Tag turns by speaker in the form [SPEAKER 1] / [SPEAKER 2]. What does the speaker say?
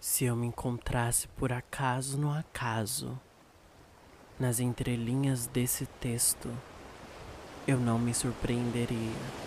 [SPEAKER 1] Se eu me encontrasse por acaso no acaso, nas entrelinhas desse texto, eu não me surpreenderia.